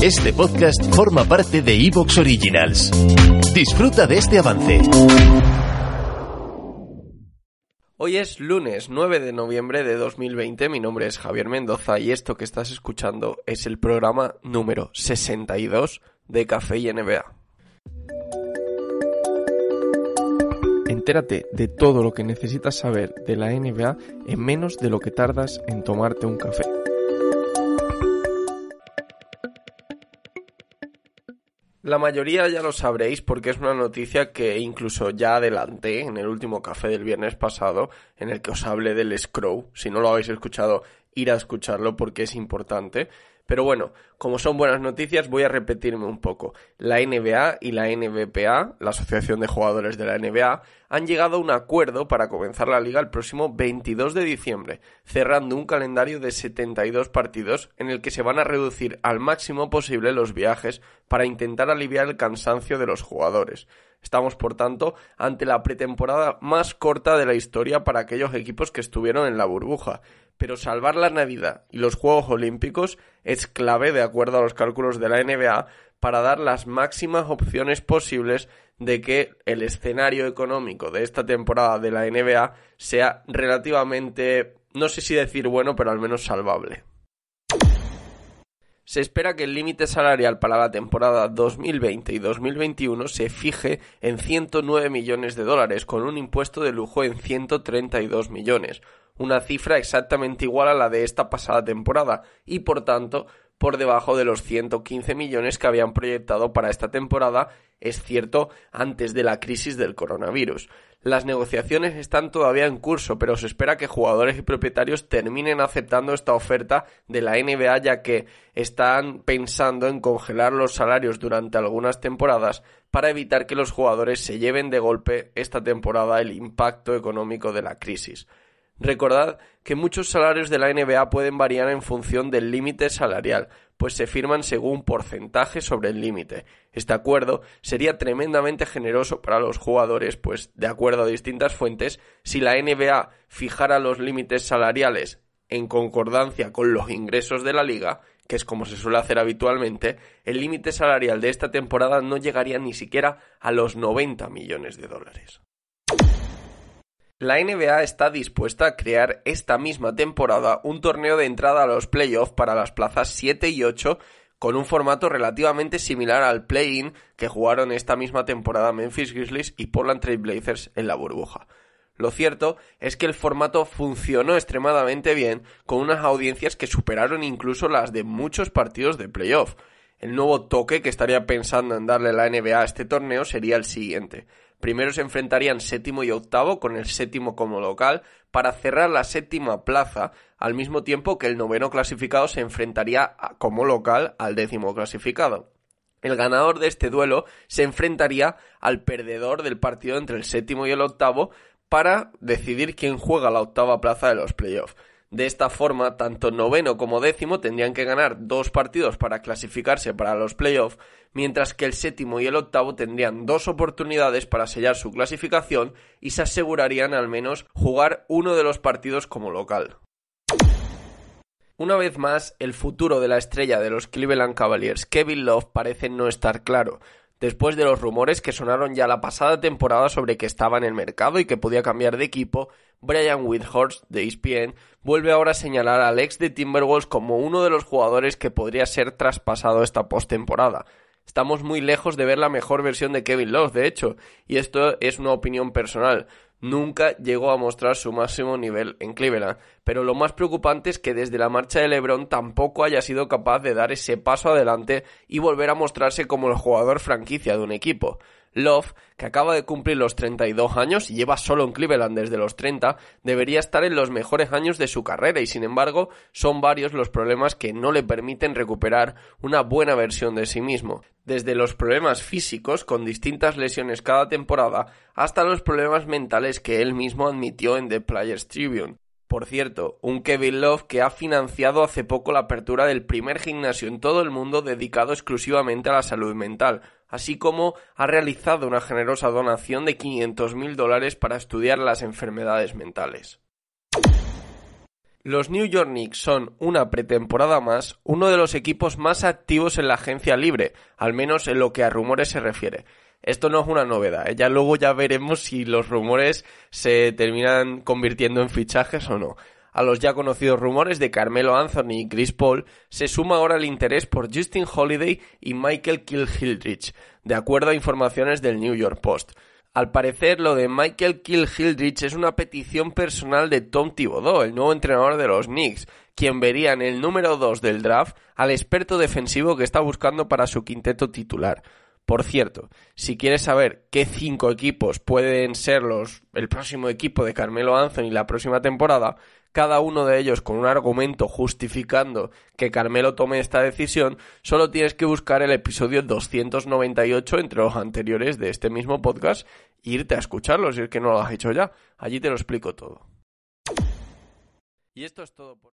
Este podcast forma parte de Evox Originals. Disfruta de este avance. Hoy es lunes 9 de noviembre de 2020, mi nombre es Javier Mendoza y esto que estás escuchando es el programa número 62 de Café y NBA. Entérate de todo lo que necesitas saber de la NBA en menos de lo que tardas en tomarte un café. La mayoría ya lo sabréis porque es una noticia que incluso ya adelanté en el último café del viernes pasado en el que os hablé del Scrow. Si no lo habéis escuchado, ir a escucharlo porque es importante. Pero bueno, como son buenas noticias, voy a repetirme un poco. La NBA y la NBPA, la Asociación de Jugadores de la NBA, han llegado a un acuerdo para comenzar la liga el próximo 22 de diciembre, cerrando un calendario de 72 partidos en el que se van a reducir al máximo posible los viajes para intentar aliviar el cansancio de los jugadores. Estamos, por tanto, ante la pretemporada más corta de la historia para aquellos equipos que estuvieron en la burbuja, pero salvar la Navidad y los Juegos Olímpicos es clave, de acuerdo a los cálculos de la NBA, para dar las máximas opciones posibles de que el escenario económico de esta temporada de la NBA sea relativamente, no sé si decir bueno, pero al menos salvable. Se espera que el límite salarial para la temporada 2020 y 2021 se fije en 109 millones de dólares, con un impuesto de lujo en 132 millones, una cifra exactamente igual a la de esta pasada temporada y por tanto por debajo de los 115 millones que habían proyectado para esta temporada, es cierto, antes de la crisis del coronavirus. Las negociaciones están todavía en curso, pero se espera que jugadores y propietarios terminen aceptando esta oferta de la NBA ya que están pensando en congelar los salarios durante algunas temporadas para evitar que los jugadores se lleven de golpe esta temporada el impacto económico de la crisis. Recordad que muchos salarios de la NBA pueden variar en función del límite salarial, pues se firman según porcentaje sobre el límite. Este acuerdo sería tremendamente generoso para los jugadores, pues de acuerdo a distintas fuentes, si la NBA fijara los límites salariales en concordancia con los ingresos de la liga, que es como se suele hacer habitualmente, el límite salarial de esta temporada no llegaría ni siquiera a los 90 millones de dólares. La NBA está dispuesta a crear esta misma temporada un torneo de entrada a los playoffs para las plazas 7 y 8 con un formato relativamente similar al play-in que jugaron esta misma temporada Memphis Grizzlies y Portland Trail Blazers en la burbuja. Lo cierto es que el formato funcionó extremadamente bien con unas audiencias que superaron incluso las de muchos partidos de playoff. El nuevo toque que estaría pensando en darle la NBA a este torneo sería el siguiente. Primero se enfrentarían séptimo y octavo con el séptimo como local para cerrar la séptima plaza al mismo tiempo que el noveno clasificado se enfrentaría como local al décimo clasificado. El ganador de este duelo se enfrentaría al perdedor del partido entre el séptimo y el octavo para decidir quién juega la octava plaza de los playoffs. De esta forma, tanto noveno como décimo tendrían que ganar dos partidos para clasificarse para los playoffs, mientras que el séptimo y el octavo tendrían dos oportunidades para sellar su clasificación y se asegurarían al menos jugar uno de los partidos como local. Una vez más, el futuro de la estrella de los Cleveland Cavaliers, Kevin Love, parece no estar claro, después de los rumores que sonaron ya la pasada temporada sobre que estaba en el mercado y que podía cambiar de equipo, Brian Windhorst de ESPN vuelve ahora a señalar al ex de Timberwolves como uno de los jugadores que podría ser traspasado esta postemporada. Estamos muy lejos de ver la mejor versión de Kevin Love, de hecho, y esto es una opinión personal nunca llegó a mostrar su máximo nivel en Cleveland. Pero lo más preocupante es que desde la marcha de LeBron tampoco haya sido capaz de dar ese paso adelante y volver a mostrarse como el jugador franquicia de un equipo. Love, que acaba de cumplir los 32 años y lleva solo en Cleveland desde los 30, debería estar en los mejores años de su carrera y sin embargo son varios los problemas que no le permiten recuperar una buena versión de sí mismo. Desde los problemas físicos con distintas lesiones cada temporada hasta los problemas mentales que él mismo admitió en The Players Tribune. Por cierto, un Kevin Love que ha financiado hace poco la apertura del primer gimnasio en todo el mundo dedicado exclusivamente a la salud mental, así como ha realizado una generosa donación de 500.000 dólares para estudiar las enfermedades mentales. Los New York Knicks son una pretemporada más uno de los equipos más activos en la agencia libre, al menos en lo que a rumores se refiere. Esto no es una novedad, ¿eh? ya luego ya veremos si los rumores se terminan convirtiendo en fichajes o no. A los ya conocidos rumores de Carmelo Anthony y Chris Paul se suma ahora el interés por Justin Holiday y Michael Kilhildrich, de acuerdo a informaciones del New York Post. Al parecer, lo de Michael Kilhildrich es una petición personal de Tom Thibodeau, el nuevo entrenador de los Knicks, quien vería en el número 2 del draft al experto defensivo que está buscando para su quinteto titular. Por cierto, si quieres saber qué cinco equipos pueden ser los el próximo equipo de Carmelo Anthony la próxima temporada, cada uno de ellos con un argumento justificando que Carmelo tome esta decisión, solo tienes que buscar el episodio 298 entre los anteriores de este mismo podcast e irte a escucharlo si es que no lo has hecho ya. Allí te lo explico todo. Y esto es todo por